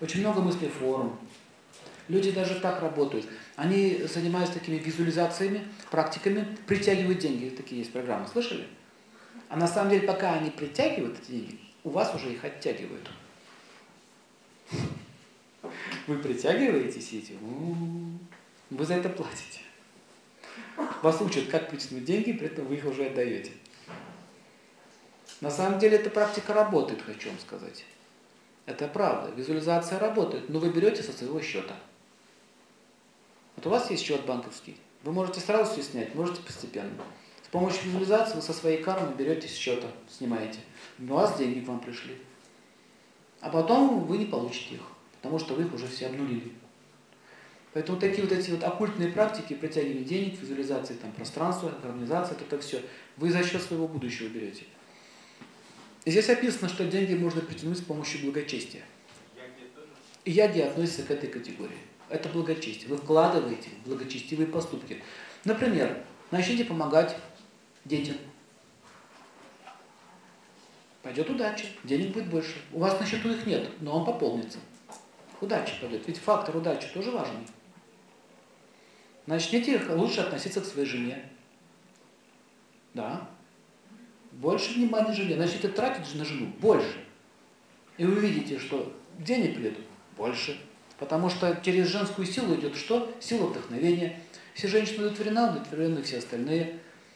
Очень много мыслей форм. Люди даже так работают. Они занимаются такими визуализациями, практиками, притягивают деньги. Такие есть программы, слышали? А на самом деле, пока они притягивают эти деньги, у вас уже их оттягивают. Вы притягиваете сети, вы за это платите. Вас учат, как притянуть деньги, при этом вы их уже отдаете. На самом деле эта практика работает, хочу вам сказать. Это правда. Визуализация работает, но вы берете со своего счета. Вот у вас есть счет банковский. Вы можете сразу все снять, можете постепенно. С помощью визуализации вы со своей кармы берете с счета, снимаете. У вас деньги к вам пришли. А потом вы не получите их, потому что вы их уже все обнулили. Поэтому такие вот эти вот оккультные практики, притягивание денег, визуализации там, пространства, гармонизация, это, это все, вы за счет своего будущего берете. Здесь описано, что деньги можно притянуть с помощью благочестия. И яги относятся к этой категории. Это благочестие. Вы вкладываете в благочестивые поступки. Например, начните помогать детям. Пойдет удача, денег будет больше. У вас на счету их нет, но он пополнится. Удача пойдет. Ведь фактор удачи тоже важный. Начните лучше относиться к своей жене. Да. Больше внимания жене. Начните тратить на жену больше. И вы увидите, что денег придет больше. Потому что через женскую силу идет что? Сила вдохновения. Все женщины удовлетворены, удовлетворены все остальные.